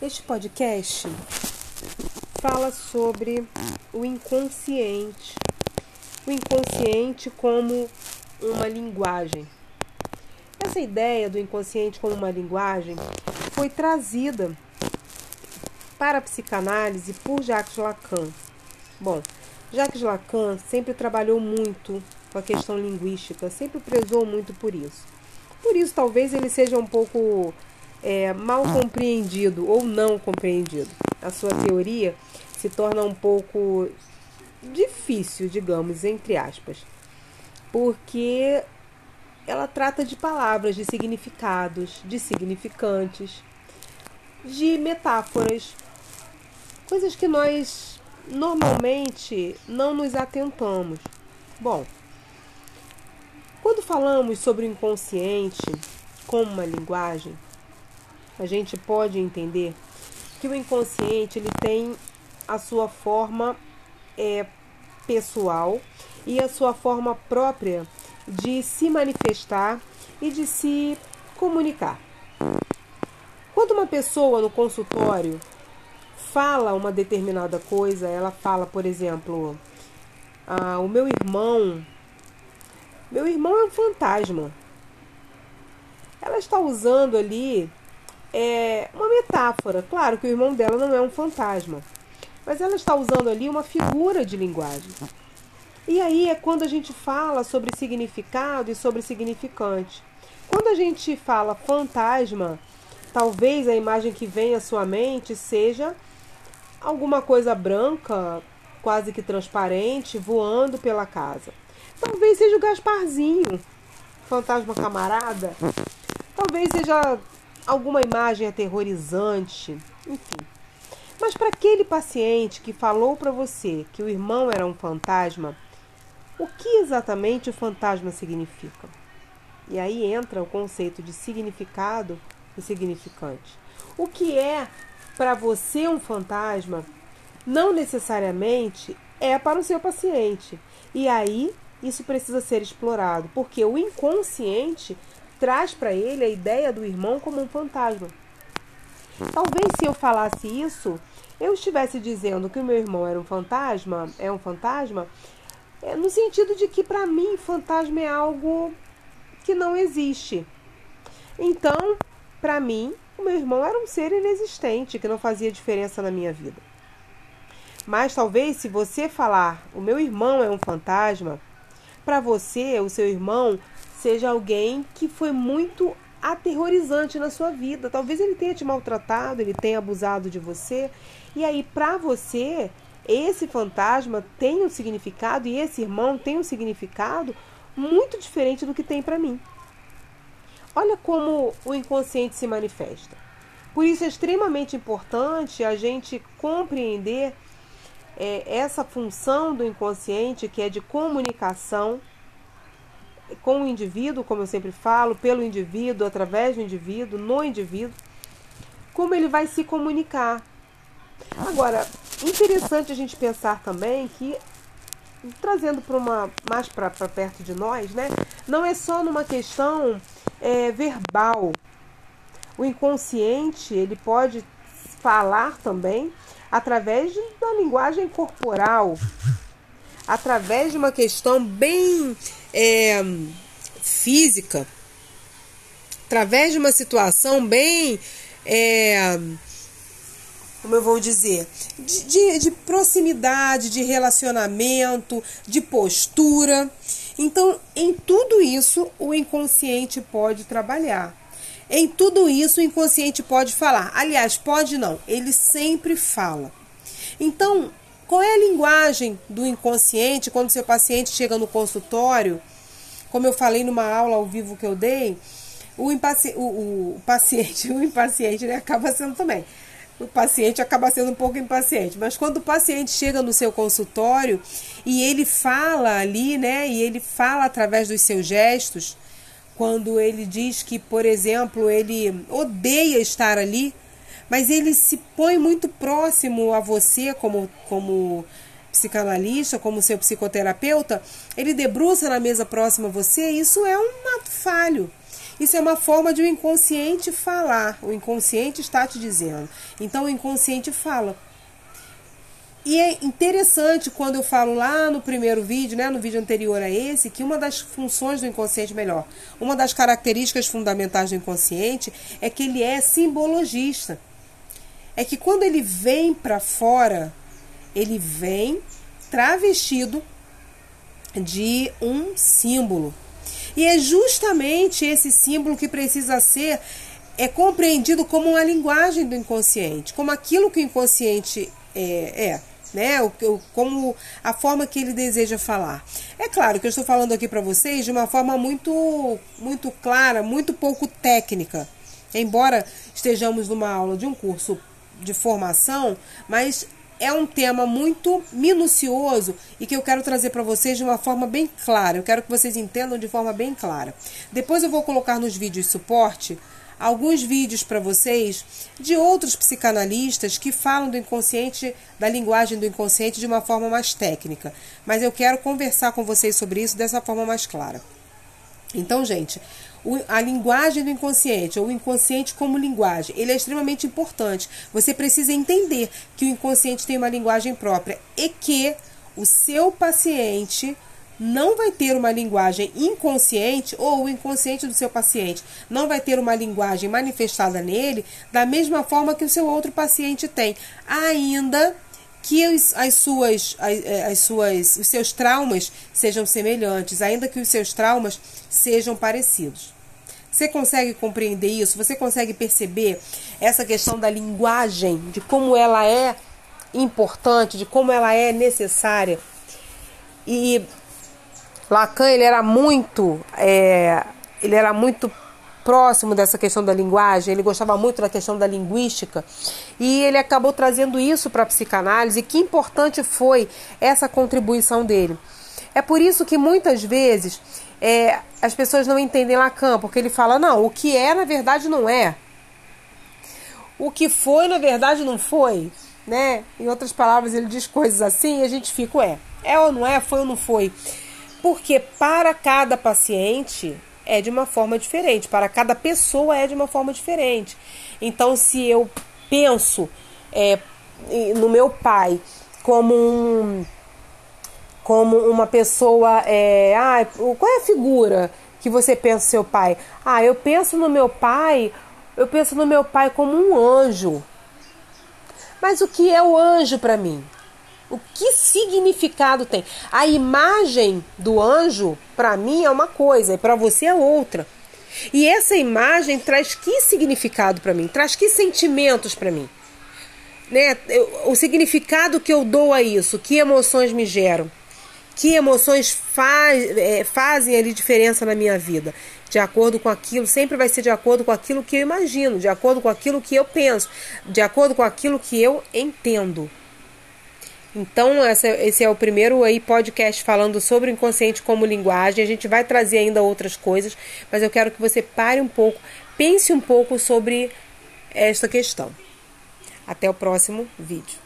Este podcast fala sobre o inconsciente. O inconsciente como uma linguagem. Essa ideia do inconsciente como uma linguagem foi trazida para a psicanálise por Jacques Lacan. Bom, Jacques Lacan sempre trabalhou muito com a questão linguística, sempre prezou muito por isso. Por isso, talvez ele seja um pouco é, mal compreendido ou não compreendido. A sua teoria se torna um pouco difícil, digamos, entre aspas, porque ela trata de palavras, de significados, de significantes, de metáforas, coisas que nós normalmente não nos atentamos. Bom, quando falamos sobre o inconsciente como uma linguagem, a gente pode entender que o inconsciente ele tem a sua forma é, pessoal e a sua forma própria de se manifestar e de se comunicar. Quando uma pessoa no consultório fala uma determinada coisa, ela fala, por exemplo, ah, o meu irmão, meu irmão é um fantasma. Ela está usando ali é, uma metáfora. Claro que o irmão dela não é um fantasma, mas ela está usando ali uma figura de linguagem. E aí é quando a gente fala sobre significado e sobre significante. Quando a gente fala fantasma, talvez a imagem que vem à sua mente seja alguma coisa branca, quase que transparente, voando pela casa. Talvez seja o Gasparzinho, fantasma camarada. Talvez seja alguma imagem aterrorizante, enfim. Mas para aquele paciente que falou para você que o irmão era um fantasma, o que exatamente o fantasma significa? E aí entra o conceito de significado e significante. O que é para você um fantasma não necessariamente é para o seu paciente. E aí isso precisa ser explorado, porque o inconsciente traz para ele a ideia do irmão como um fantasma. Talvez se eu falasse isso, eu estivesse dizendo que o meu irmão era um fantasma, é um fantasma, é no sentido de que para mim fantasma é algo que não existe. Então, para mim, o meu irmão era um ser inexistente que não fazia diferença na minha vida. Mas talvez se você falar o meu irmão é um fantasma, para você, o seu irmão seja alguém que foi muito aterrorizante na sua vida. Talvez ele tenha te maltratado, ele tenha abusado de você. E aí, para você, esse fantasma tem um significado e esse irmão tem um significado muito diferente do que tem para mim. Olha como o inconsciente se manifesta. Por isso é extremamente importante a gente compreender é, essa função do inconsciente que é de comunicação com o indivíduo, como eu sempre falo, pelo indivíduo, através do indivíduo, no indivíduo, como ele vai se comunicar. Agora, interessante a gente pensar também que trazendo para uma mais para perto de nós, né? Não é só numa questão é, verbal. O inconsciente ele pode falar também através da linguagem corporal, através de uma questão bem é, física, através de uma situação bem, é, como eu vou dizer, de, de, de proximidade, de relacionamento, de postura. Então, em tudo isso, o inconsciente pode trabalhar. Em tudo isso, o inconsciente pode falar. Aliás, pode não, ele sempre fala. Então, qual é a linguagem do inconsciente quando seu paciente chega no consultório? Como eu falei numa aula ao vivo que eu dei, o, impaci o, o paciente, o impaciente né, acaba sendo também. O paciente acaba sendo um pouco impaciente, mas quando o paciente chega no seu consultório e ele fala ali, né, e ele fala através dos seus gestos, quando ele diz que, por exemplo, ele odeia estar ali, mas ele se põe muito próximo a você como, como psicanalista, como seu psicoterapeuta, ele debruça na mesa próxima a você, isso é um ato falho. Isso é uma forma de o inconsciente falar. O inconsciente está te dizendo. Então o inconsciente fala. E é interessante quando eu falo lá no primeiro vídeo, né, no vídeo anterior a esse, que uma das funções do inconsciente, melhor, uma das características fundamentais do inconsciente é que ele é simbologista. É que quando ele vem para fora, ele vem travestido de um símbolo. E é justamente esse símbolo que precisa ser é compreendido como uma linguagem do inconsciente, como aquilo que o inconsciente é. é né? O, o, como a forma que ele deseja falar. É claro que eu estou falando aqui para vocês de uma forma muito, muito clara, muito pouco técnica. Embora estejamos numa aula de um curso de formação, mas é um tema muito minucioso e que eu quero trazer para vocês de uma forma bem clara. Eu quero que vocês entendam de forma bem clara. Depois eu vou colocar nos vídeos suporte alguns vídeos para vocês de outros psicanalistas que falam do inconsciente, da linguagem do inconsciente de uma forma mais técnica. Mas eu quero conversar com vocês sobre isso dessa forma mais clara. Então, gente, a linguagem do inconsciente, ou o inconsciente como linguagem, ele é extremamente importante. Você precisa entender que o inconsciente tem uma linguagem própria e que o seu paciente não vai ter uma linguagem inconsciente ou o inconsciente do seu paciente não vai ter uma linguagem manifestada nele da mesma forma que o seu outro paciente tem, ainda que as suas, eh, as suas, os seus traumas sejam semelhantes, ainda que os seus traumas sejam parecidos. Você consegue compreender isso? Você consegue perceber essa questão da linguagem, de como ela é importante, de como ela é necessária? E Lacan ele era muito, é, ele era muito próximo dessa questão da linguagem, ele gostava muito da questão da linguística e ele acabou trazendo isso para a psicanálise. Que importante foi essa contribuição dele. É por isso que muitas vezes é, as pessoas não entendem Lacan, porque ele fala: não, o que é na verdade não é. O que foi na verdade não foi. Né? Em outras palavras, ele diz coisas assim e a gente fica: é, é ou não é, foi ou não foi. Porque para cada paciente é de uma forma diferente, para cada pessoa é de uma forma diferente. Então, se eu penso é, no meu pai como um como uma pessoa é, ah, qual é a figura que você pensa seu pai? Ah, eu penso no meu pai, eu penso no meu pai como um anjo. Mas o que é o anjo para mim? O que significado tem? A imagem do anjo, para mim, é uma coisa, e para você é outra. E essa imagem traz que significado para mim? Traz que sentimentos para mim? Né? O significado que eu dou a isso, que emoções me geram? Que emoções faz, é, fazem ali diferença na minha vida? De acordo com aquilo, sempre vai ser de acordo com aquilo que eu imagino, de acordo com aquilo que eu penso, de acordo com aquilo que eu entendo. Então, essa, esse é o primeiro aí podcast falando sobre o inconsciente como linguagem. A gente vai trazer ainda outras coisas, mas eu quero que você pare um pouco, pense um pouco sobre esta questão. Até o próximo vídeo.